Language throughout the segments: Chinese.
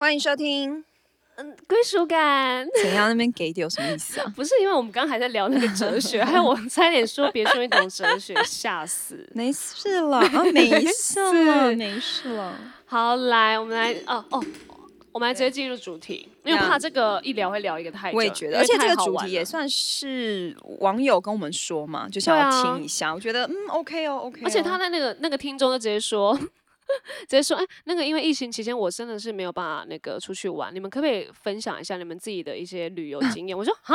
欢迎收听。嗯，归属感怎样？那边给点有什么意思啊？不是因为我们刚刚还在聊那个哲学，还有我差点说别说一种哲学，吓死。没事了，啊，没事了，没事了。好，来，我们来，哦哦，我们来直接进入主题，因为怕这个一聊会聊一个太久。我也觉得，而且这个主题也算是网友跟我们说嘛，就想要听一下。我觉得，嗯，OK 哦，OK。而且他在那个那个听众就直接说。直接说，哎，那个因为疫情期间，我真的是没有办法那个出去玩，你们可不可以分享一下你们自己的一些旅游经验？我说啊，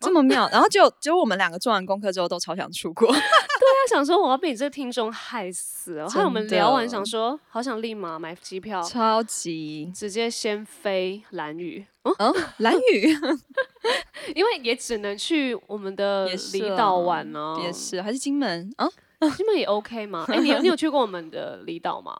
这么妙，然后就就我们两个做完功课之后，都超想出国。对啊，想说我要被你这个听众害死了。还有我们聊完，想说好想立马买机票，超级直接先飞蓝屿。嗯，蓝屿，因为也只能去我们的离岛玩呢，也是，还是金门啊？金门也 OK 吗？哎，你你有去过我们的离岛吗？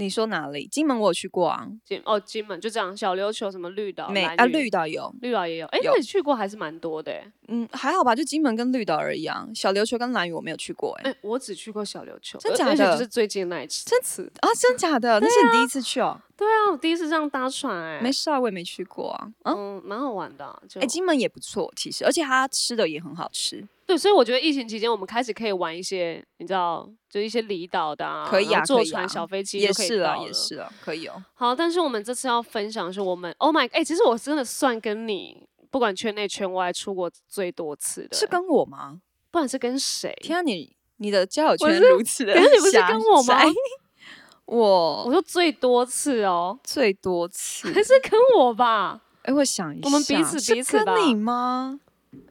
你说哪里？金门我有去过啊。金哦，金门就这样，小琉球什么绿岛，没啊？绿岛有，绿岛也有。哎，那你去过还是蛮多的。嗯，还好吧，就金门跟绿岛而已啊。小琉球跟蓝屿我没有去过。哎，我只去过小琉球，真假的？就是最近那一次，真次啊？真假的？那是你第一次去哦。对啊，我第一次这样搭船，哎，没事啊，我也没去过啊。嗯，蛮好玩的。哎，金门也不错，其实，而且它吃的也很好吃。对，所以我觉得疫情期间我们开始可以玩一些，你知道，就一些离岛的，可以啊，坐船、小飞机也是啊，也是啊，可以哦。好，但是我们这次要分享的是我们，Oh my，哎，其实我真的算跟你不管圈内圈外出国最多次的，是跟我吗？不管是跟谁？天啊，你你的交友圈如此的，可是你不是跟我吗？我我说最多次哦，最多次还是跟我吧？哎，我想一下，我们彼此彼此跟你吗？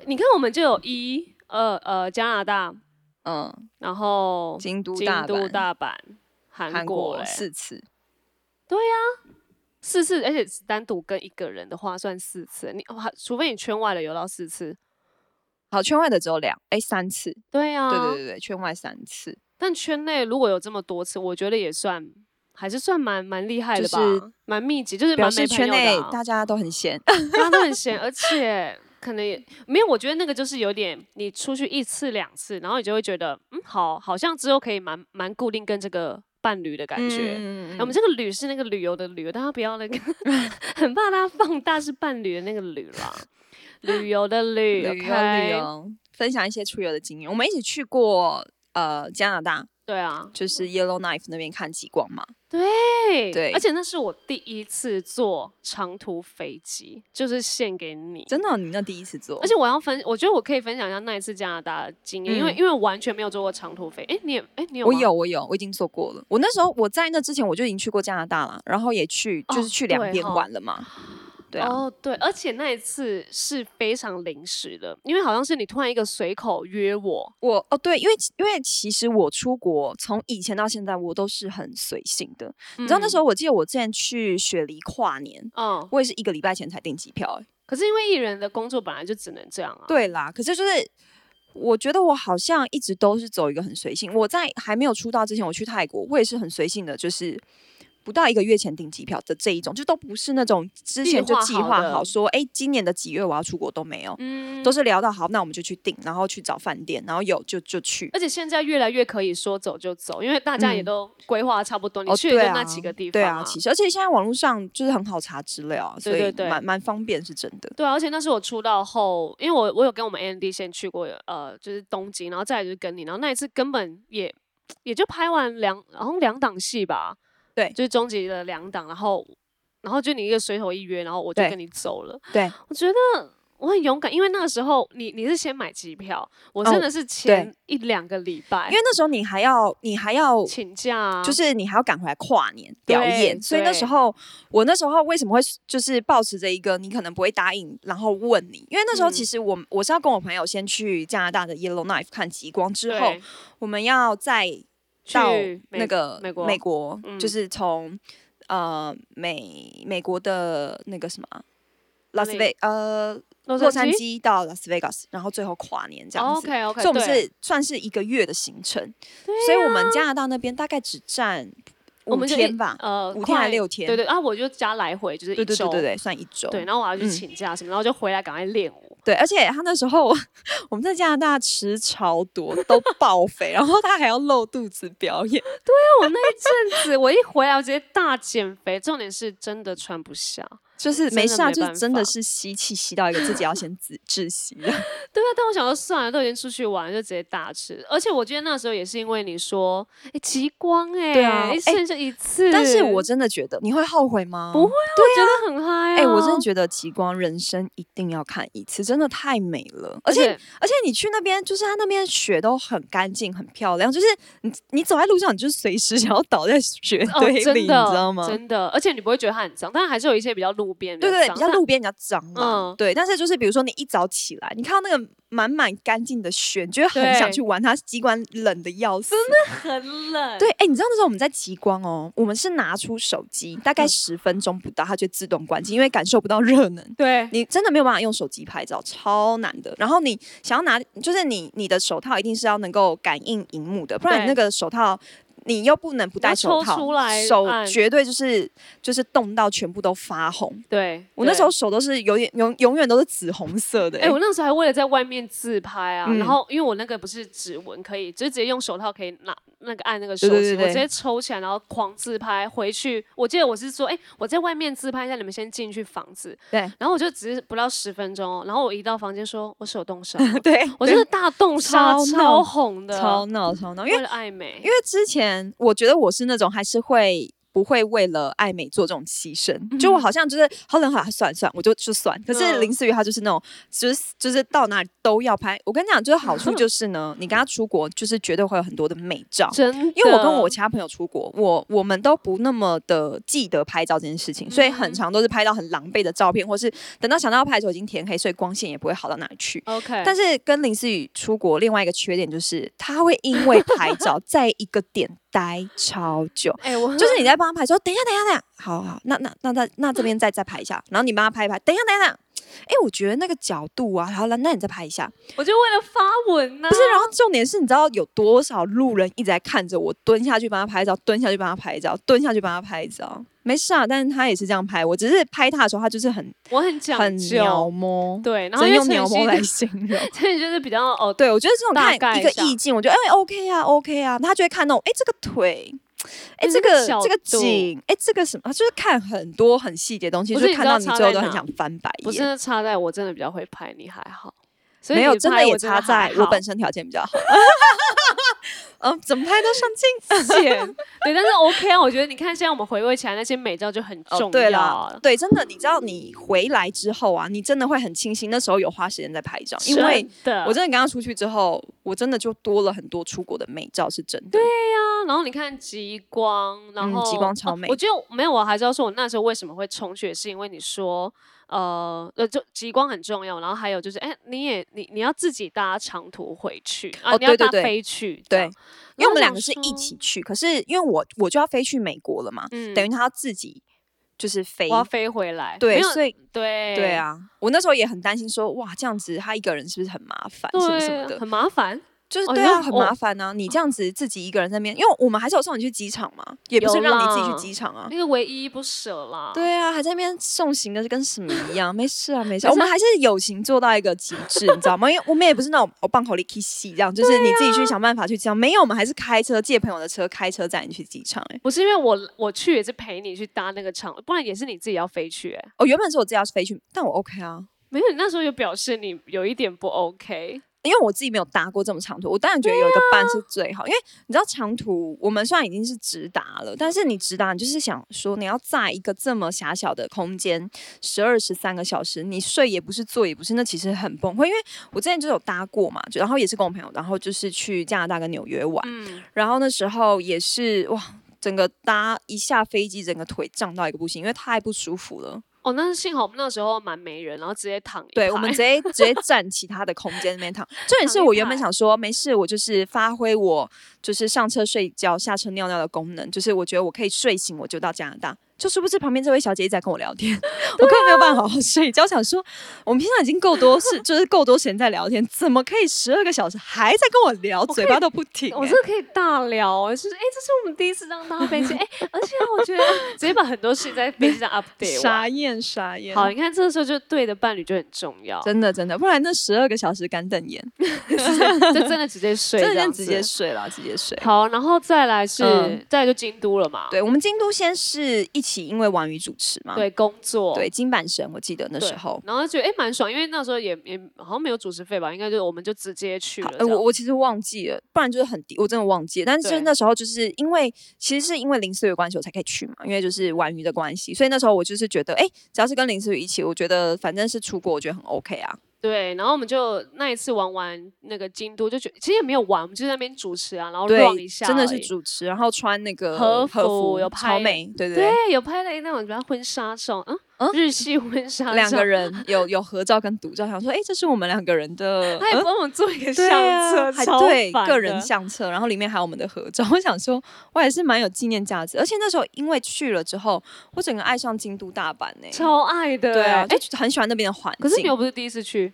你看，我们就有一。呃呃，加拿大，嗯，然后京都、京都、大阪、韩国四次，对呀，四次，而且单独跟一个人的话算四次，你除非你圈外的游到四次，好，圈外的只有两，哎，三次，对呀，对对对对，圈外三次，但圈内如果有这么多次，我觉得也算还是算蛮蛮厉害的吧，蛮密集，就是表示圈内大家都很闲，大家都很闲，而且。可能也没有，我觉得那个就是有点，你出去一次两次，然后你就会觉得，嗯，好，好像之后可以蛮蛮固定跟这个伴侣的感觉。我们这个旅是那个旅游的旅，大家不要那个，很怕大家放大是伴侣的那个旅啦。旅游的旅，旅游，分享一些出游的经验。我们一起去过呃加拿大。对啊，就是 Yellowknife 那边看极光嘛。对对，而且那是我第一次坐长途飞机，就是献给你。真的，你那第一次坐？而且我要分，我觉得我可以分享一下那一次加拿大的经验，因为因为完全没有坐过长途飞。哎，你也哎，你有？我有，我有，我已经坐过了。我那时候我在那之前我就已经去过加拿大了，然后也去就是去两边玩了嘛。对哦，对，而且那一次是非常临时的，因为好像是你突然一个随口约我，我哦对，因为因为其实我出国从以前到现在我都是很随性的，你知道那时候我记得我之前去雪梨跨年，嗯，我也是一个礼拜前才订机票，可是因为艺人的工作本来就只能这样啊，对啦，可是就是我觉得我好像一直都是走一个很随性，我在还没有出道之前我去泰国，我也是很随性的，就是。不到一个月前订机票的这一种，就都不是那种之前就计划好说，哎，今年的几月我要出国都没有，嗯，都是聊到好，那我们就去订，然后去找饭店，然后有就就去。而且现在越来越可以说走就走，因为大家也都规划差不多，你去就那几个地方。对啊，其实而且现在网络上就是很好查资料，所以蛮蛮方便，是真的。对啊，而且那是我出道后，因为我我有跟我们 Andy 先去过，呃，就是东京，然后再来就是跟你，然后那一次根本也也就拍完两，然后两档戏吧。对，就是终极的两档，然后，然后就你一个随口一约，然后我就跟你走了。对，我觉得我很勇敢，因为那个时候你你是先买机票，我真的是前一两个礼拜，因为那时候你还要你还要请假，就是你还要赶回来跨年表演，所以那时候我那时候为什么会就是保持着一个你可能不会答应，然后问你，因为那时候其实我我是要跟我朋友先去加拿大的 Yellowknife 看极光，之后我们要在。到那个美国，美国就是从呃美美国的那个什么拉斯维呃洛杉矶到拉斯维加斯，然后最后跨年这样子。OK OK，所以我们是算是一个月的行程。所以我们加拿大那边大概只占五天吧，呃，五天还六天？对对啊，我就加来回就是一周，对对对，算一周。对，然后我要去请假什么，然后就回来赶快练舞。对，而且他那时候我们在加拿大吃超多，都爆肥，然后他还要露肚子表演。对啊，我那一阵子我一回来，我直接大减肥，重点是真的穿不下。就是没事啊，就真的是吸气吸到一个自己要先自窒息了。对啊，但我想说算了，都已经出去玩，就直接大吃。而且我觉得那时候也是因为你说，哎，极光哎，对啊，剩下一次。但是我真的觉得你会后悔吗？不会啊，我觉得很嗨。哎，我真的觉得极光人生一定要看一次，真的太美了。而且而且你去那边，就是它那边雪都很干净、很漂亮，就是你你走在路上，你就随时想要倒在雪堆里，你知道吗？真的，而且你不会觉得它很脏，但是还是有一些比较路。路边对对，比较路边比较脏嘛，对。但是就是比如说你一早起来，你看到那个满满干净的雪，你就会很想去玩。它机关冷的要死，真的很冷。对，哎，你知道那时候我们在极光哦，我们是拿出手机，大概十分钟不到，它就自动关机，因为感受不到热能。对，你真的没有办法用手机拍照，超难的。然后你想要拿，就是你你的手套一定是要能够感应荧幕的，不然你那个手套。你又不能不戴手套，手绝对就是就是冻到全部都发红。对我那时候手都是有点永永远都是紫红色的。哎，我那时候还为了在外面自拍啊，然后因为我那个不是指纹可以，就直接用手套可以拿那个按那个手机，我直接抽起来然后狂自拍。回去我记得我是说，哎，我在外面自拍一下，你们先进去房子。对，然后我就只是不到十分钟，然后我一到房间说我手冻伤，对我就是大冻伤，超红的，超闹超闹，因为爱美，因为之前我觉得我是那种还是会。不会为了爱美做这种牺牲，就我好像就是好冷好算算，我就就算。可是林思雨她就是那种，就是就是到哪里都要拍。我跟你讲，就是好处就是呢，你跟她出国就是绝对会有很多的美照。真，因为我跟我其他朋友出国，我我们都不那么的记得拍照这件事情，所以很长都是拍到很狼狈的照片，或是等到想到要拍的时候已经天黑，所以光线也不会好到哪里去。OK。但是跟林思雨出国另外一个缺点就是，她会因为拍照 在一个点。待超久，哎，我就是你在帮他拍，说等一下，等一下，等一下，好好，那那那那那这边再再拍一下，然后你帮他拍一拍，等一下，等一下，哎，我觉得那个角度啊，好了，那你再拍一下，我就为了发文呢，不是，然后重点是你知道有多少路人一直在看着我蹲下去帮他拍照，蹲下去帮他拍照，蹲下去帮他拍照。没事啊，但是他也是这样拍，我只是拍他的时候，他就是很我很讲很描摹，对，然后用描摹来 形容，所以就是比较哦，对我觉得这种看一个意境，我觉得哎 OK 啊 OK 啊，他就会看那种哎这个腿，哎这个这个景，哎这个什么，就是看很多很细节东西，就看到你最后都很想翻白眼。不是插在我真的比较会拍，你还好，没有真的也插在我本身条件比较好。嗯，怎么拍都上镜线，对，但是 OK 啊，我觉得你看现在我们回味起来那些美照就很重要。对了，对，真的，你知道你回来之后啊，你真的会很庆幸那时候有花时间在拍照，因为我真的刚刚出去之后，我真的就多了很多出国的美照，是真的。对呀，然后你看极光，然后极光超美。我觉得没有，我还是要说，我那时候为什么会冲去，是因为你说。呃呃，就极光很重要，然后还有就是，哎，你也你你要自己搭长途回去啊，你要搭飞去，对，因为我们两个是一起去，可是因为我我就要飞去美国了嘛，等于他要自己就是飞，我要飞回来，对，所以对对啊，我那时候也很担心说，哇，这样子他一个人是不是很麻烦，什么什么的，很麻烦。就是对啊，很麻烦啊。你这样子自己一个人在那边，因为我们还是有送你去机场嘛，也不是让你自己去机场啊。那个唯一不舍啦。对啊，还在那边送行的跟什么一样？没事啊，没事。我们还是友情做到一个极致，你知道吗？因为我们也不是那种我棒口里 kiss 这样，就是你自己去想办法去机场。没有，我们还是开车借朋友的车，开车载你去机场。哎，不是因为我我去也是陪你去搭那个场，不然也是你自己要飞去。哎，哦，原本是我自己要飞去，但我 OK 啊。没有，你那时候有表示你有一点不 OK。因为我自己没有搭过这么长途，我当然觉得有一个伴是最好。因为你知道长途，我们虽然已经是直达了，但是你直达，你就是想说你要在一个这么狭小的空间，十二十三个小时，你睡也不是，坐也不是，那其实很崩溃。因为我之前就有搭过嘛，然后也是跟我朋友，然后就是去加拿大跟纽约玩，然后那时候也是哇，整个搭一下飞机，整个腿胀到一个不行，因为太不舒服了。哦，那是幸好我们那时候蛮没人，然后直接躺。对，我们直接直接占其他的空间那边躺。重点是我原本想说没事，我就是发挥我就是上车睡觉、下车尿尿的功能，就是我觉得我可以睡醒我就到加拿大。就是不知旁边这位小姐一直在跟我聊天，我根本没有办法好好睡觉。想说，我们平常已经够多事，就是够多时间在聊天，怎么可以十二个小时还在跟我聊，嘴巴都不停？我真的可以大聊，就是哎，这是我们第一次当搭飞机，哎，而且我觉得直接把很多事情在飞机上 update，傻眼傻眼。好，你看这个时候就对的伴侣就很重要，真的真的，不然那十二个小时干瞪眼，就真的直接睡，真的直接睡了，直接睡。好，然后再来是，再来就京都了嘛。对，我们京都先是一起，因为王宇主持嘛，对，工作，对，金板神，我记得那时候，然后觉得哎蛮爽，因为那时候也也好像没有主持费吧，应该就我们就直接去了。我我其实忘记了，不然就是很低，我真的忘记了。但是那时候就是因为其实是因为林思雨关系我才可以去嘛，因为就是玩鱼的关系，所以那时候我就是觉得，哎，只要是跟林思雨一起，我觉得反正是出国，我觉得很 OK 啊。对，然后我们就那一次玩完那个京都，就觉其实也没有玩，我们就在那边主持啊，然后逛一下，真的是主持，然后穿那个和服，有拍美，对对对，有拍了那种比较婚纱照，嗯。日系婚纱，两个人有有合照跟独照，想说，哎，这是我们两个人的，他也帮我们做一个相册，还对个人相册，然后里面还有我们的合照。我想说，我也是蛮有纪念价值，而且那时候因为去了之后，我整个爱上京都大阪呢，超爱的，对啊，哎，很喜欢那边的环境。可是你又不是第一次去。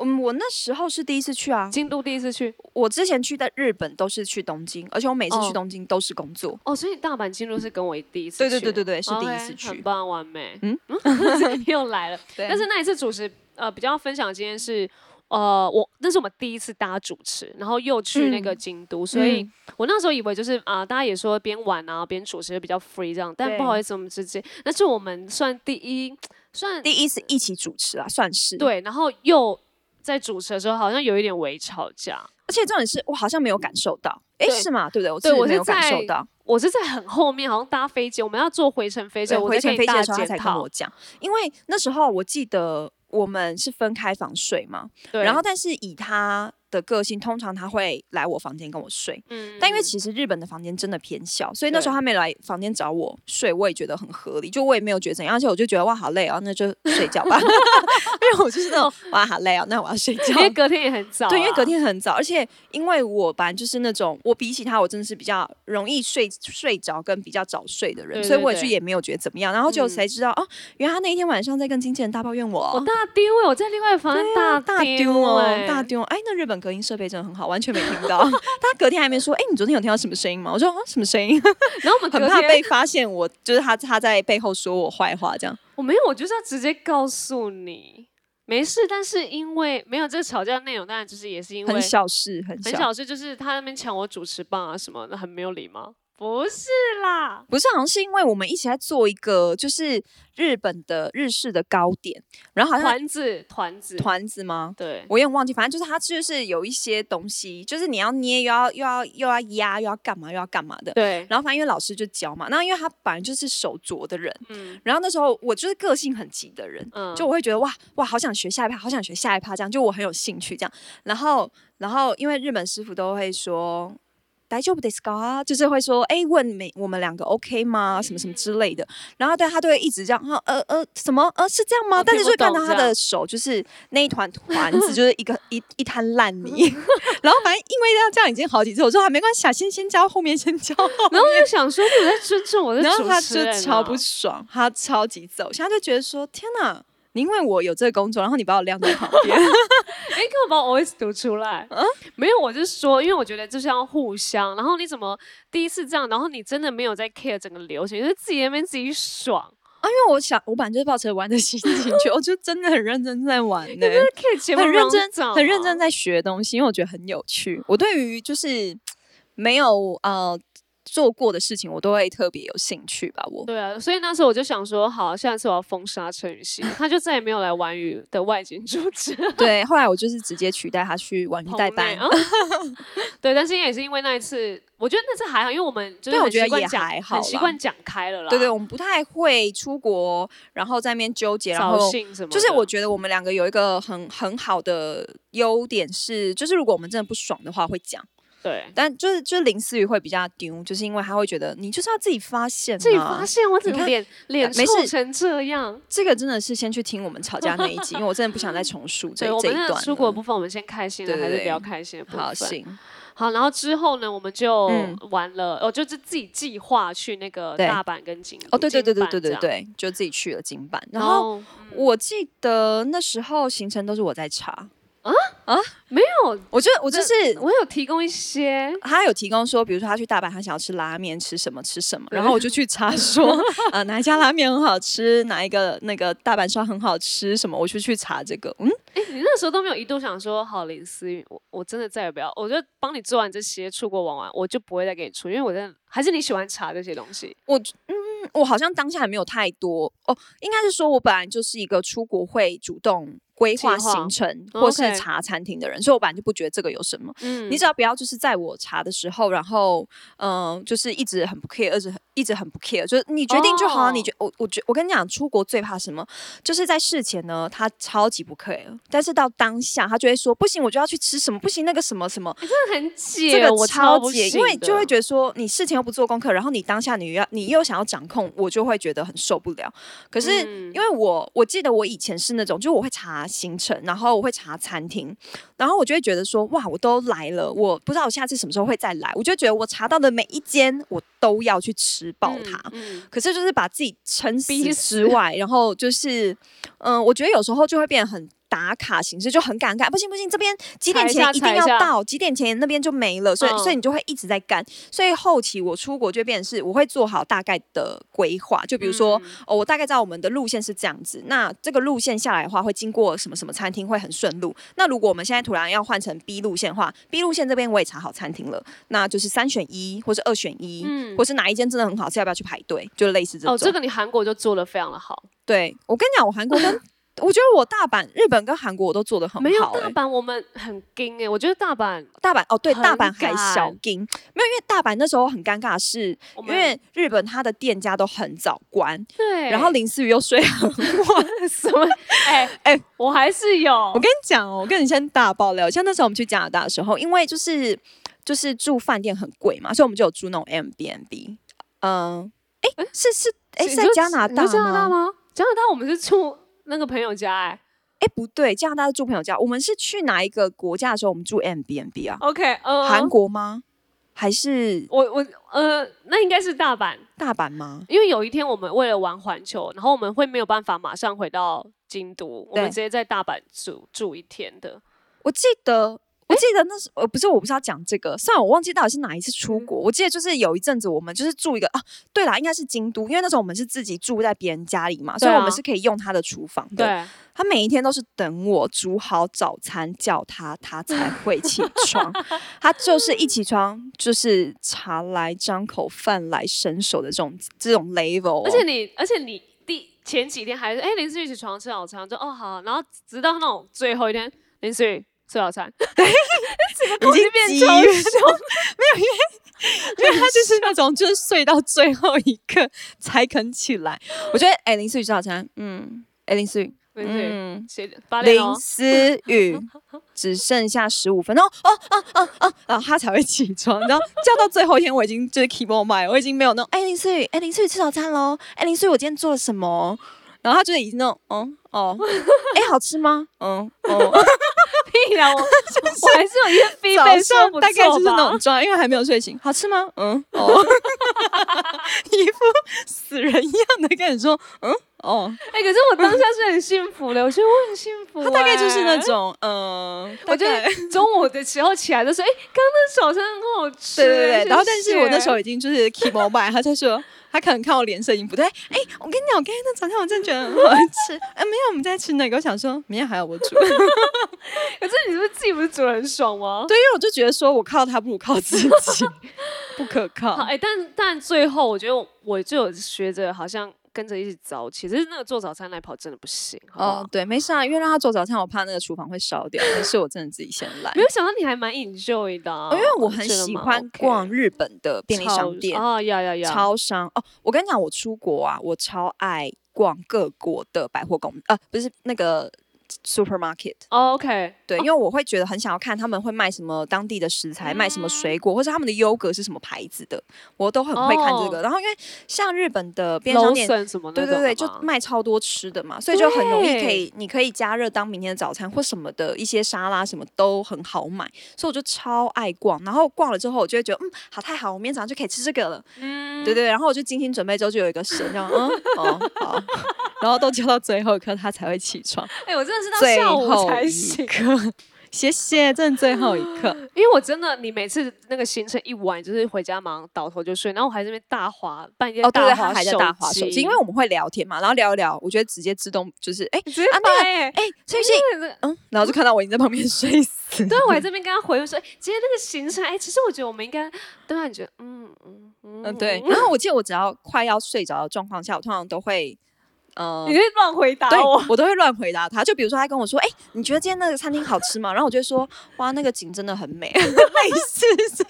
嗯，我那时候是第一次去啊，京都第一次去。我之前去在日本都是去东京，而且我每次去东京都是工作。哦，所以大阪京都是跟我第一次。对对对对对，是第一次去。很棒，完美。嗯，又来了。但是那一次主持，呃，比较分享今天是，呃，我那是我们第一次搭主持，然后又去那个京都，所以我那时候以为就是啊，大家也说边玩啊边主持比较 free 这样，但不好意思，我们直接那是我们算第一，算第一次一起主持啊，算是。对，然后又。在主持的时候好像有一点微吵架，而且重点是我好像没有感受到，哎，是吗？对不对？我对我是感受到，我是在很后面，好像搭飞机，我们要坐回程飞机，回程飞机的时候他才跟我讲，因为那时候我记得我们是分开房睡嘛，对，然后但是以他。的个性通常他会来我房间跟我睡，嗯，但因为其实日本的房间真的偏小，所以那时候他没来房间找我睡，我也觉得很合理，就我也没有觉得怎样，而且我就觉得哇好累啊，那就睡觉吧，因为我就是那种哇好累啊，那我要睡觉，因为。隔天也很早，对，因为隔天很早，而且因为我本来就是那种我比起他我真的是比较容易睡睡着跟比较早睡的人，所以我也就也没有觉得怎么样，然后就才知道哦，原来他那一天晚上在跟经纪人大抱怨我，我大丢哎，我在另外房间大大丢哦，大丢，哎，那日本隔音设备真的很好。完全没听到。他隔天还没说，哎，你昨天有听到什么声音吗？我说啊，什么声音？然后我们 很怕被发现，我就是他，他在背后说我坏话，这样。我没有，我就是要直接告诉你，没事。但是因为没有这个吵架内容，当然就是也是因为很小事，很很小事，就是他那边抢我主持棒啊什么，那很没有礼貌。不是啦，不是，好像是因为我们一起在做一个，就是日本的日式的糕点，然后好像团子团子团子吗？对，我有点忘记，反正就是它就是有一些东西，就是你要捏，又要又要又要压，又要干嘛又要干嘛的。对，然后反正因为老师就教嘛，那因为他本来就是手拙的人，嗯，然后那时候我就是个性很急的人，嗯，就我会觉得哇哇，好想学下一趴，好想学下一趴，这样就我很有兴趣这样，然后然后因为日本师傅都会说。大丈夫ですか？就是会说，哎，问每我们两个 OK 吗？什么什么之类的。然后对他都会一直这样，呃呃，什么呃是这样吗？但是就看到他的手，就是那一团团子，就是一个一一滩烂泥。然后反正因为要这样已经好几次，我说还没关系，先先教后面先教。然后我就想说，你在尊重我的主持然后他就超不爽，他超级走，现在就觉得说，天哪！ 因为我有这个工作，然后你把我晾在旁边，哎，干嘛把我 OS 读出来？嗯，没有，我就说，因为我觉得就是要互相。然后你怎么第一次这样？然后你真的没有在 care 整个流程，就是自己那边自己爽啊。因为我想，我本来就是抱着玩的心情去，我就真的很认真在玩呢，很认真，很认真在学东西，因为我觉得很有趣。我对于就是没有呃。做过的事情，我都会特别有兴趣吧。我对啊，所以那时候我就想说，好，下次我要封杀陈雨欣，他就再也没有来玩鱼的外景主持。对，后来我就是直接取代他去玩鱼代班。对，但是也是因为那一次，我觉得那次还好，因为我们就是很习惯讲，很习惯讲开了啦。对对，我们不太会出国，然后在那边纠结，然后就是我觉得我们两个有一个很很好的优点是，就是如果我们真的不爽的话，会讲。对，但就是就是林思雨会比较丢，就是因为他会觉得你就是要自己发现，自己发现我怎么脸脸臭成这样。这个真的是先去听我们吵架那一集，因为我真的不想再重述 这这一段。出国部分我们先开心的，还是比较开心的部分。好，行。好，然后之后呢，我们就完了，哦，就是自己计划去那个大阪跟京哦，对对对对对对对，就自己去了京阪。然后我记得那时候行程都是我在查。啊？啊，没有，我觉得我就是我有提供一些，他有提供说，比如说他去大阪，他想要吃拉面，吃什么吃什么，然后我就去查说，呃，哪一家拉面很好吃，哪一个那个大阪烧很好吃，什么，我就去查这个。嗯，哎，你那时候都没有一度想说，好林思雨，我我真的再也不要，我就帮你做完这些，出国玩玩，我就不会再给你出，因为我真的还是你喜欢查这些东西。我嗯，我好像当下还没有太多。哦，应该是说我本来就是一个出国会主动。规划行程或是查餐厅的人，所以我本来就不觉得这个有什么。嗯，你只要不要就是在我查的时候，然后嗯，就是一直很不 care，一直很一直很不 care，就是你决定就好。你觉我我觉我跟你讲，出国最怕什么？就是在事前呢，他超级不 care，但是到当下他就会说不行，我就要去吃什么，不行那个什么什么，真的很解，这个超解，因为就会觉得说你事前又不做功课，然后你当下你要你又想要掌控，我就会觉得很受不了。可是因为我我记得我以前是那种，就我会查行程，然后。我会查餐厅，然后我就会觉得说，哇，我都来了，我不知道我下次什么时候会再来，我就觉得我查到的每一间，我都要去吃爆它。可是就是把自己撑死之外，然后就是，嗯，我觉得有时候就会变得很。打卡形式就很赶赶，不行不行，这边几点前一定要到，几点前那边就没了，所以所以你就会一直在干。所以后期我出国就变成是，我会做好大概的规划，就比如说哦，我大概知道我们的路线是这样子，那这个路线下来的话会经过什么什么餐厅会很顺路。那如果我们现在突然要换成 B 路线的话，B 路线这边我也查好餐厅了，那就是三选一或是二选一，嗯，或是哪一间真的很好吃，要不要去排队？就类似这种。哦，这个你韩国就做的非常的好。对我跟你讲，我韩国跟。我觉得我大阪、日本跟韩国我都做的很好。没有大阪，我们很惊哎！我觉得大阪、大阪哦，对，大阪还小惊。没有，因为大阪那时候很尴尬，是因为日本它的店家都很早关，对。然后林思雨又睡很晚，什么？哎哎，我还是有。我跟你讲哦，我跟你先大爆料，像那时候我们去加拿大的时候，因为就是就是住饭店很贵嘛，所以我们就有住那种 M B N B。嗯，哎，是是，哎，在加拿大加拿大吗？加拿大我们是住。那个朋友家哎，哎不对，加拿大住朋友家。我们是去哪一个国家的时候，我们住 M B N B 啊？OK，呃，韩国吗？还是我我呃，那应该是大阪，大阪吗？因为有一天我们为了玩环球，然后我们会没有办法马上回到京都，我们直接在大阪住住一天的。我记得。我记得那是呃不是我不是要讲这个，算了我忘记到底是哪一次出国。我记得就是有一阵子我们就是住一个啊，对啦，应该是京都，因为那时候我们是自己住在别人家里嘛，所以我们是可以用他的厨房的。对，他每一天都是等我煮好早餐叫他，他才会起 床。他就是一起床就是茶来张口饭来伸手的这种这种 level。而且你而且你第前几天还是哎林思雨起床吃早餐就哦好，然后直到那种最后一天林思雨。吃早餐，对，已经变超凶，没有，因为 因为他就是那种，就是睡到最后一刻才肯起来。我觉得，哎，林思雨吃早餐，嗯，哎，林思雨，嗯，谁林思雨只剩下十五分钟，哦哦哦哦，然后他才会起床，然后叫到最后一天，我已经就是 keep on my，我已经没有那种，哎，林思雨，哎，林思雨吃早餐喽，哎，林思雨，我今天做了什么？然后他就已经那种，嗯哦，哎，好吃吗？嗯哦。我 我还是有一些飞背说大概就是那种状，因为还没有睡醒。好吃吗？嗯哦，一副死人一样的跟你说，嗯哦。哎，可是我当下是很幸福的，我觉得我很幸福。他大概就是那种，嗯，我觉得 中午的时候起来的时候，哎，刚刚那早餐很好吃。对对对，然后但是我那时候已经就是 keep by，他在说。他可能看我脸色已经不对，哎，我跟你讲，我刚才那早餐我真的觉得很好吃。哎，没有，我们在吃那个，我想说明天还要我煮。可是你是不是自己不是煮的很爽吗？对，因为我就觉得说我靠他不如靠自己，不可靠。哎，但但最后我觉得我就有学着好像。跟着一起早起，其实那个做早餐来跑真的不行。哦，对，没事啊，因为让他做早餐，我怕那个厨房会烧掉，但是我真的自己先来。没有想到你还蛮 enjoy 的，因为我很喜欢逛日本的便利商店啊，呀呀呀，超商哦。我跟你讲，我出国啊，我超爱逛各国的百货公，呃，不是那个 supermarket。OK，对，因为我会觉得很想要看他们会卖什么当地的食材，卖什么水果，或者他们的优格是什么牌子的，我都很会看这个。然后因为像日本的便商店什么，对对对，就卖超多吃的嘛，所以就很容易可以，你可以加热当明天的早餐或什么的一些沙拉什么都很好买，所以我就超爱逛。然后逛了之后，我就会觉得嗯，好太好，我明天早上就可以吃这个了。嗯，对对。然后我就精心准备之后，就有一个神然后，嗯，哦好。然后都交到最后一刻，他才会起床。哎，我真的是到下午才醒。谢谢，真的最后一刻。因为我真的，你每次那个行程一晚，就是回家忙倒头就睡，然后我还这边大滑半夜大滑手机，因为我们会聊天嘛，然后聊一聊，我觉得直接自动就是哎，直接哎哎，崔信，嗯，然后就看到我已经在旁边 睡死。对，我还这边跟他回说，今天那个行程，哎，其实我觉得我们应该，对啊，你觉得，嗯嗯嗯，对。然后我记得我只要快要睡着的状况下，我通常都会。呃，你会乱回答我，我都会乱回答他。就比如说，他跟我说：“哎，你觉得今天那个餐厅好吃吗？”然后我就说：“哇，那个景真的很美。”类似这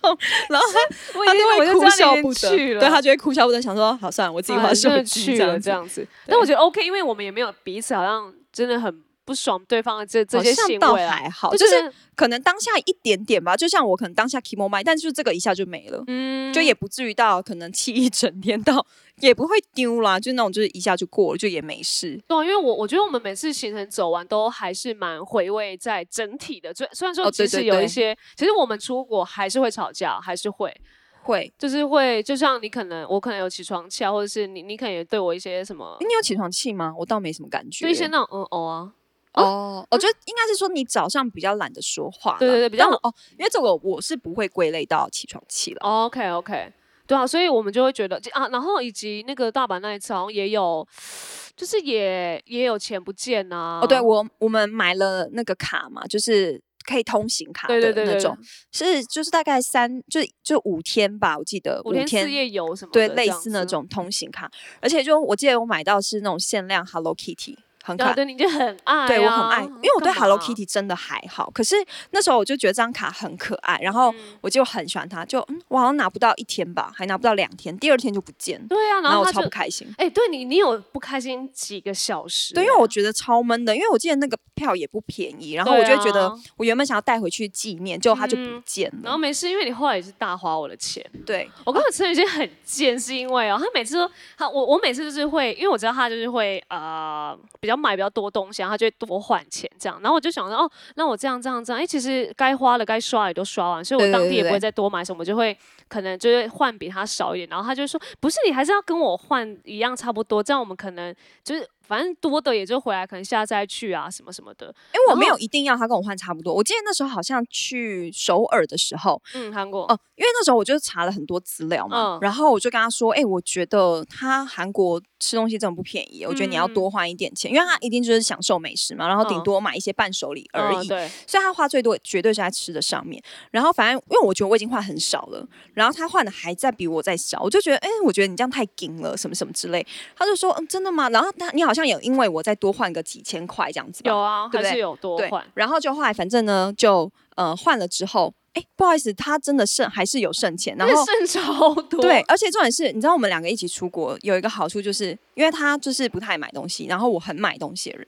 种，然后他 他就会哭笑不得，对他就会哭笑不得，想说：“好，算了，我自己划手机这样这样子。”但我觉得 OK，因为我们也没有彼此好像真的很。不爽对方的这这些行为还好，就是可能当下一点点吧。就像我可能当下 keep my mind，但是这个一下就没了，嗯，就也不至于到可能气一整天到也不会丢啦，就那种就是一下就过了，就也没事。对，因为我我觉得我们每次行程走完都还是蛮回味在整体的。虽虽然说其实有一些，其实我们出国还是会吵架，还是会会就是会，就像你可能我可能有起床气啊，或者是你你可能也对我一些什么，你有起床气吗？我倒没什么感觉，就一些那种嗯哦啊。哦，我觉得应该是说你早上比较懒得说话，对对对，比较哦，因为这个我是不会归类到起床气了。OK OK，对啊，所以我们就会觉得啊，然后以及那个大阪那一次好像也有，就是也也有钱不见呐。哦，对我我们买了那个卡嘛，就是可以通行卡的那种，是就是大概三就就五天吧，我记得五天四夜游什么对，类似那种通行卡，而且就我记得我买到是那种限量 Hello Kitty。很可爱，对你就很爱，对我很爱，因为我对 Hello Kitty 真的还好。可是那时候我就觉得这张卡很可爱，然后我就很喜欢它。就嗯，我好像拿不到一天吧，还拿不到两天，第二天就不见。对啊，然后我超不开心。哎，对你，你有不开心几个小时？对，因为我觉得超闷的，因为我记得那个票也不便宜，然后我就觉得我原本想要带回去纪念，结果它就不见了。然后没事，因为你后来也是大花我的钱。对，我跟我陈雨欣很贱，是因为哦，他每次都他我我每次就是会，因为我知道他就是会呃比较买比较多东。西，然后他就会多换钱这样，然后我就想说哦，那我这样这样这样，哎，其实该花的该刷也都刷完，所以我当地也不会再多买什么，就会可能就是换比他少一点。然后他就说，不是你还是要跟我换一样差不多，这样我们可能就是。反正多的也就回来，可能下次再去啊，什么什么的。因为我没有一定要他跟我换差不多。我记得那时候好像去首尔的时候，嗯，韩国哦，因为那时候我就查了很多资料嘛，然后我就跟他说，哎，我觉得他韩国吃东西真的不便宜，我觉得你要多花一点钱，因为他一定就是享受美食嘛，然后顶多买一些伴手礼而已。对，所以他花最多绝对是在吃的上面。然后反正因为我觉得我已经换很少了，然后他换的还在比我再少，我就觉得，哎，我觉得你这样太紧了，什么什么之类。他就说，嗯，真的吗？然后他你好像有因为我再。多换个几千块这样子，有啊，还是有多换。然后就后来，反正呢，就呃换了之后，哎，不好意思，他真的剩还是有剩钱，然后剩超多。对，而且重点是，你知道我们两个一起出国有一个好处，就是因为他就是不太买东西，然后我很买东西的人，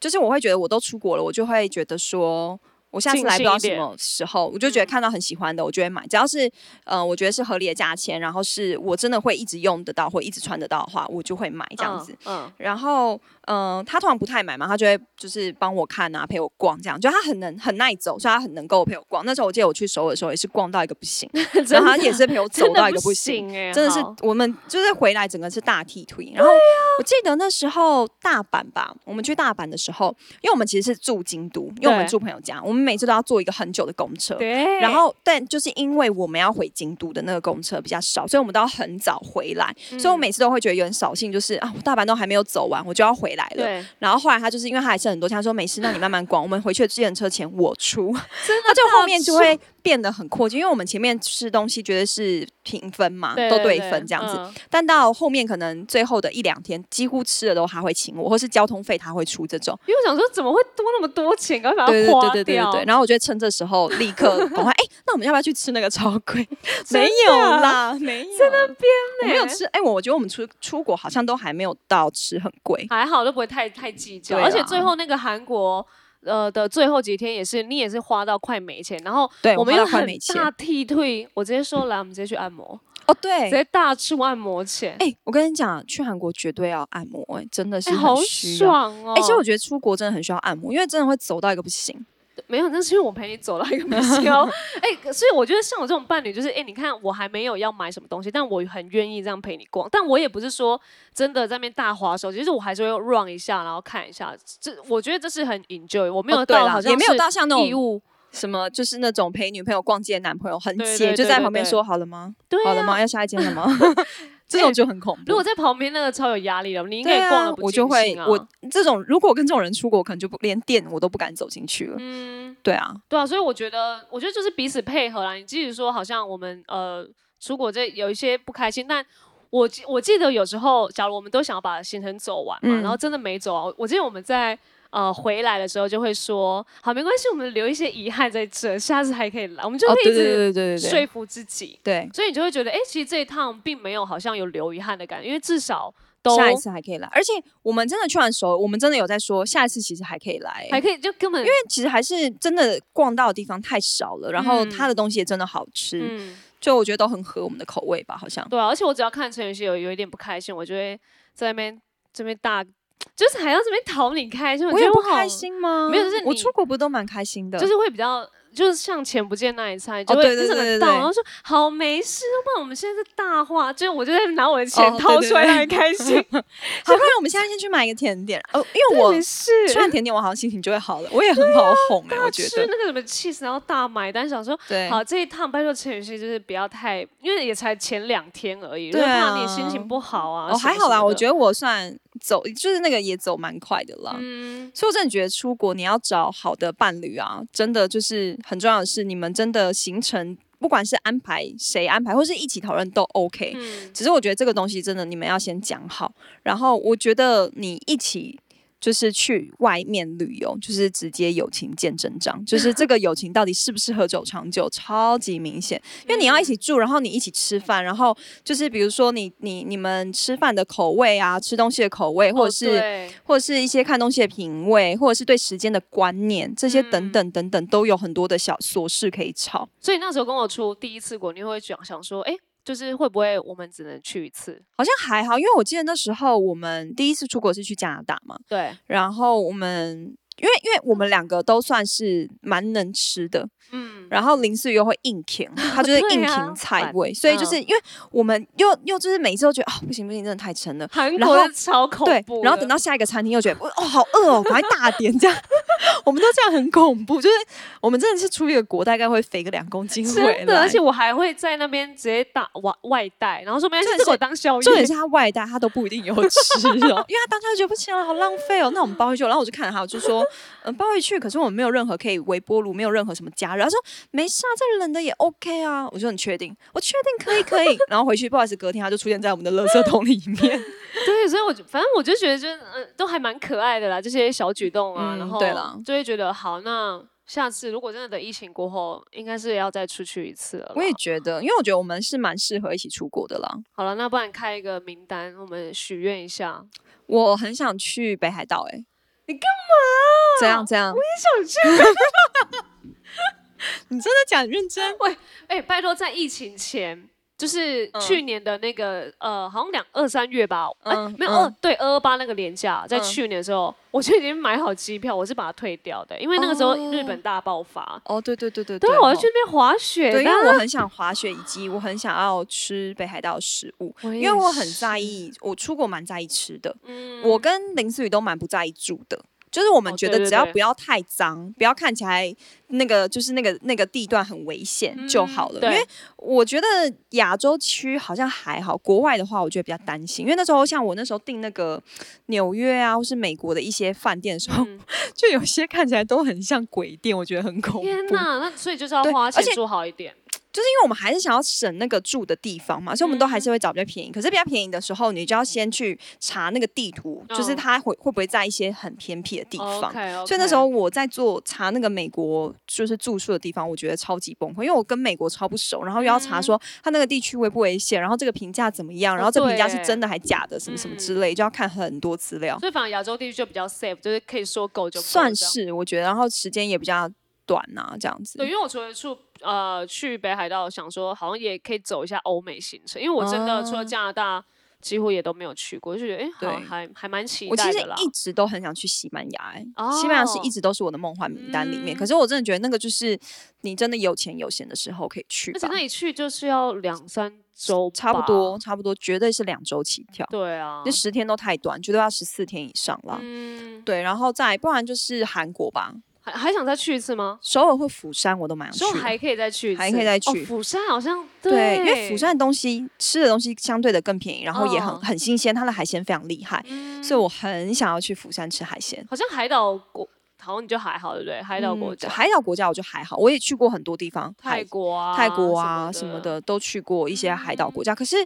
就是我会觉得我都出国了，我就会觉得说。我下次来不知道什么时候，我就觉得看到很喜欢的，我就会买。只要是呃，我觉得是合理的价钱，然后是我真的会一直用得到或一直穿得到的话，我就会买这样子。嗯，然后嗯，他通常不太买嘛，他就会就是帮我看啊，陪我逛这样，就他很能很耐走，所以他很能够陪我逛。那时候我记得我去首尔的时候也是逛到一个不行，然后他也是陪我走到一个不行，真的是我们就是回来整个是大剃腿。然后我记得那时候大阪吧，我们去大阪的时候，因为我们其实是住京都，因为我们住朋友家，我们。每次都要坐一个很久的公车，对。然后，但就是因为我们要回京都的那个公车比较少，所以我们都要很早回来。所以我每次都会觉得有点扫兴，就是啊，大阪都还没有走完，我就要回来了。对。然后后来他就是因为他还剩很多钱，他说没事，那你慢慢逛，我们回去的自行车钱我出。真的。他就后面就会变得很阔气，因为我们前面吃东西觉得是平分嘛，都对分这样子。但到后面可能最后的一两天，几乎吃的都他会请我，或是交通费他会出这种。因为我想说，怎么会多那么多钱？赶快把它花掉。对，然后我就趁这时候立刻赶快，哎，那我们要不要去吃那个超贵？没有啦，没有在那边呢，没有吃。哎，我我觉得我们出出国好像都还没有到吃很贵，还好都不会太太计较。而且最后那个韩国。呃的最后几天也是，你也是花到快没钱，然后我们又很大替退，我直接说来，我们直接去按摩哦，对，直接大出按摩钱。哎，我跟你讲，去韩国绝对要按摩，哎，真的是好爽哦。哎，其实我觉得出国真的很需要按摩，因为真的会走到一个不行。没有，那是因为我陪你走到一个目标。哎，所以我觉得像我这种伴侣，就是哎，你看我还没有要买什么东西，但我很愿意这样陪你逛。但我也不是说真的在那边大滑手，其实我还是会 run 一下，然后看一下。这我觉得这是很 enjoy。我没有到，好像也没有到像那种义务什么，就是那种陪女朋友逛街的男朋友很闲就在旁边说好了吗？好了吗？要下一间了吗？这种就很恐怖。如果在旁边那个超有压力的，你应该逛了不我就会我这种如果我跟这种人出国，可能就不连店我都不敢走进去了。嗯，对啊，对啊，所以我觉得，我觉得就是彼此配合啦。你即使说好像我们呃出国这有一些不开心，但我我记得有时候，假如我们都想要把行程走完嘛，然后真的没走啊，我记得我们在。呃，回来的时候就会说，好，没关系，我们留一些遗憾在这，下次还可以来，我们就会一直说服自己，对，所以你就会觉得，哎，其实这一趟并没有好像有留遗憾的感觉，因为至少都下一次还可以来，而且我们真的去完熟，我们真的有在说，下一次其实还可以来，还可以，就根本因为其实还是真的逛到的地方太少了，然后他的东西也真的好吃，嗯，就我觉得都很合我们的口味吧，好像。对啊，而且我只要看陈雨希有有一点不开心，我就会在那边这边大。就是还要这边讨你开心，我觉得不开心吗？没有，就是我出国不都蛮开心的，就是会比较。就是像钱不见那一餐，就会整个到，然后说好没事，不然我们现在是大话，就我就在拿我的钱掏出来，很开心。好，不然我们现在先去买一个甜点哦，因为我吃完甜点，我好像心情就会好了。我也很好哄哎，我觉得那个什么 cheese，然后大买单，想说对，好这一趟拜托陈雨欣就是不要太，因为也才前两天而已，就怕你心情不好啊。哦，还好啦，我觉得我算走，就是那个也走蛮快的啦。嗯，所以我真的觉得出国你要找好的伴侣啊，真的就是。很重要的是，你们真的行程，不管是安排谁安排，或是一起讨论都 OK。嗯，只是我觉得这个东西真的，你们要先讲好。然后，我觉得你一起。就是去外面旅游，就是直接友情见真章。就是这个友情到底适不适合走长久，超级明显。因为你要一起住，然后你一起吃饭，然后就是比如说你你你们吃饭的口味啊，吃东西的口味，或者是或者是一些看东西的品味，或者是对时间的观念，这些等等等等，都有很多的小琐事可以吵。所以那时候跟我出第一次国，你会想想说，哎。就是会不会我们只能去一次？好像还好，因为我记得那时候我们第一次出国是去加拿大嘛。对。然后我们因为因为我们两个都算是蛮能吃的。嗯，然后林思雨又会硬挺，他就是 硬挺菜味，所以就是因为我们又又就是每次都觉得啊不行不行，真的太撑了。韩国超恐怖，对，然后等到下一个餐厅又觉得哦好饿哦，赶快大点这样。我们都这样很恐怖，就是我们真的是出一个国大概会肥个两公斤回来，而且我还会在那边直接打外外带，然后说没事，我当宵夜。重点是他外带他都不一定有吃哦，因为他当下觉得不行了，好浪费哦，那我们包回去。然后我就看着他，我就说嗯抱回去，可是我们没有任何可以微波炉，没有任何什么加热。他说没事啊，这冷的也 OK 啊。我就很确定？我确定可以可以。然后回去不好意思，隔天他就出现在我们的垃圾桶里面。对，所以我就反正我就觉得就嗯都还蛮可爱的啦，这些小举动啊。然后对了，就会觉得好，那下次如果真的等疫情过后，应该是要再出去一次了。我也觉得，因为我觉得我们是蛮适合一起出国的啦。好了，那不然开一个名单，我们许愿一下。我很想去北海道，哎，你干嘛？这样这样，我也想去。你真的讲认真？喂，哎，拜托，在疫情前。就是去年的那个呃，好像两二三月吧，哎，没有二对二二八那个年假，在去年的时候，我就已经买好机票，我是把它退掉的，因为那个时候日本大爆发。哦，对对对对对，我要去那边滑雪，对，因为我很想滑雪，以及我很想要吃北海道食物，因为我很在意，我出国蛮在意吃的。嗯，我跟林思雨都蛮不在意住的。就是我们觉得只要不要太脏，不要看起来那个就是那个那个地段很危险就好了。因为我觉得亚洲区好像还好，国外的话我觉得比较担心。因为那时候像我那时候订那个纽约啊，或是美国的一些饭店的时候，就有些看起来都很像鬼店，我觉得很恐怖。天哪，那所以就是要花钱住好一点。就是因为我们还是想要省那个住的地方嘛，所以我们都还是会找比较便宜。可是比较便宜的时候，你就要先去查那个地图，就是它会会不会在一些很偏僻的地方。所以那时候我在做查那个美国就是住宿的地方，我觉得超级崩溃，因为我跟美国超不熟，然后又要查说它那个地区危不危险，然后这个评价怎么样，然后这评价是真的还假的，什么什么之类，就要看很多资料。所以反正亚洲地区就比较 safe，就是可以说够就算是我觉得，然后时间也比较短呐，这样子。对，因为我除了住。呃，去北海道想说好像也可以走一下欧美行程，因为我真的除了加拿大，几乎也都没有去过，就觉得哎，对，还还蛮期待的我其实一直都很想去西班牙，哎，西班牙是一直都是我的梦幻名单里面。可是我真的觉得那个就是你真的有钱有闲的时候可以去，而且那里去就是要两三周，差不多，差不多，绝对是两周起跳。对啊，那十天都太短，绝对要十四天以上了。嗯，对，然后再不然就是韩国吧。还还想再去一次吗？首尔或釜山我都蛮想去，还可以再去，还可以再去。釜山好像对，因为釜山的东西吃的东西相对的更便宜，然后也很很新鲜，它的海鲜非常厉害，所以我很想要去釜山吃海鲜。好像海岛国，好像你就还好，对不对？海岛国家，海岛国家我就还好，我也去过很多地方，泰国啊，泰国啊什么的都去过一些海岛国家。可是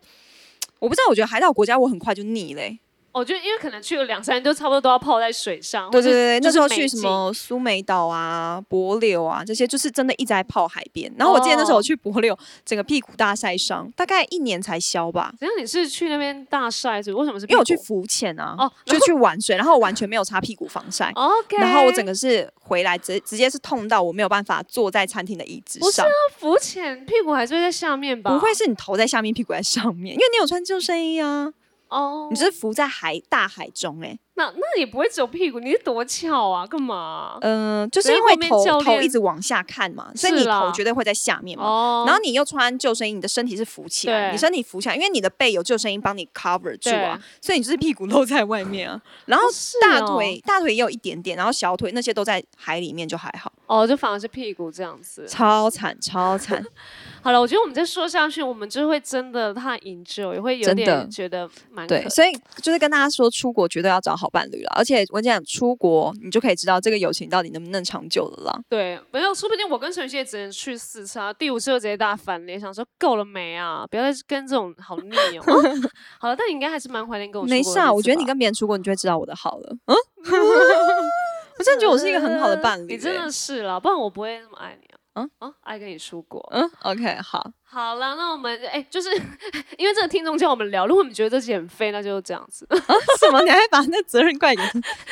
我不知道，我觉得海岛国家我很快就腻嘞。我觉得，因为可能去了两三天，都差不多都要泡在水上。对对对，那时候去什么苏梅岛啊、帛柳啊这些，就是真的一直在泡海边。然后我记得那时候我去帛柳，整个屁股大晒伤，大概一年才消吧。怎样？你是去那边大晒？是为什么是？因为我去浮潜啊，哦，就去玩水，然后完全没有擦屁股防晒。OK。然后我整个是回来直直接是痛到我没有办法坐在餐厅的椅子上。不是啊，浮潜屁股还是会在下面吧？不会是你头在下面，屁股在上面，因为你有穿救生衣啊。哦，你是浮在海大海中哎。那那也不会只有屁股，你是多翘啊？干嘛？嗯，就是因为头头一直往下看嘛，所以你头绝对会在下面嘛。哦。然后你又穿救生衣，你的身体是浮起来，你身体浮起来，因为你的背有救生衣帮你 cover 住啊，所以你就是屁股露在外面啊。然后大腿大腿也有一点点，然后小腿那些都在海里面就还好。哦，就反而是屁股这样子，超惨超惨。好了，我觉得我们再说下去，我们就会真的太 enjoy，也会有点觉得蛮对。所以就是跟大家说，出国绝对要找好伴侣了。而且我讲出国，你就可以知道这个友情到底能不能长久了啦。对，没有，说不定我跟陈曦只能去四次啊，第五次就直接大翻脸，想说够了没啊？不要再跟这种好腻哦。好了，但你应该还是蛮怀念跟我没事啊，我觉得你跟别人出国，你就会知道我的好了。嗯，我真的觉得我是一个很好的伴侣。你真的是啦，不然我不会那么爱你啊。嗯啊，爱跟你出国。嗯，OK，好。好了，那我们哎，就是 因为这个听众叫我们聊，如果你们觉得这期很飞，那就这样子。什么？你还把那责任怪给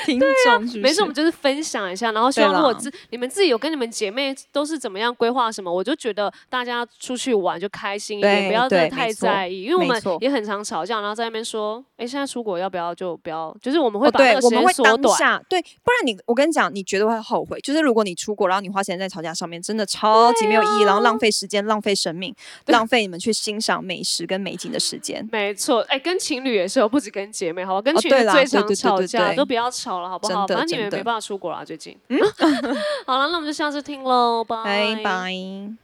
听众？没事，我们就是分享一下，然后希望如果自你们自己有跟你们姐妹都是怎么样规划什么，我就觉得大家出去玩就开心一点，不要真的太在意，因为我们也很常吵架，然后在那边说，哎，现在出国要不要就不要，就是我们会把那个时间缩短。对，不然你我跟你讲，你绝对会后悔。就是如果你出国，然后你花时间在吵架上面，真的超级没有意义，然后浪费时间、浪费生命、浪费你们。去欣赏美食跟美景的时间，没错。哎，跟情侣也是，有，不止跟姐妹，好吧？跟情侣最常吵架，都不要吵了，好不好？反正你们没办法出国了，最近。嗯，好了，那我们就下次听喽，拜拜。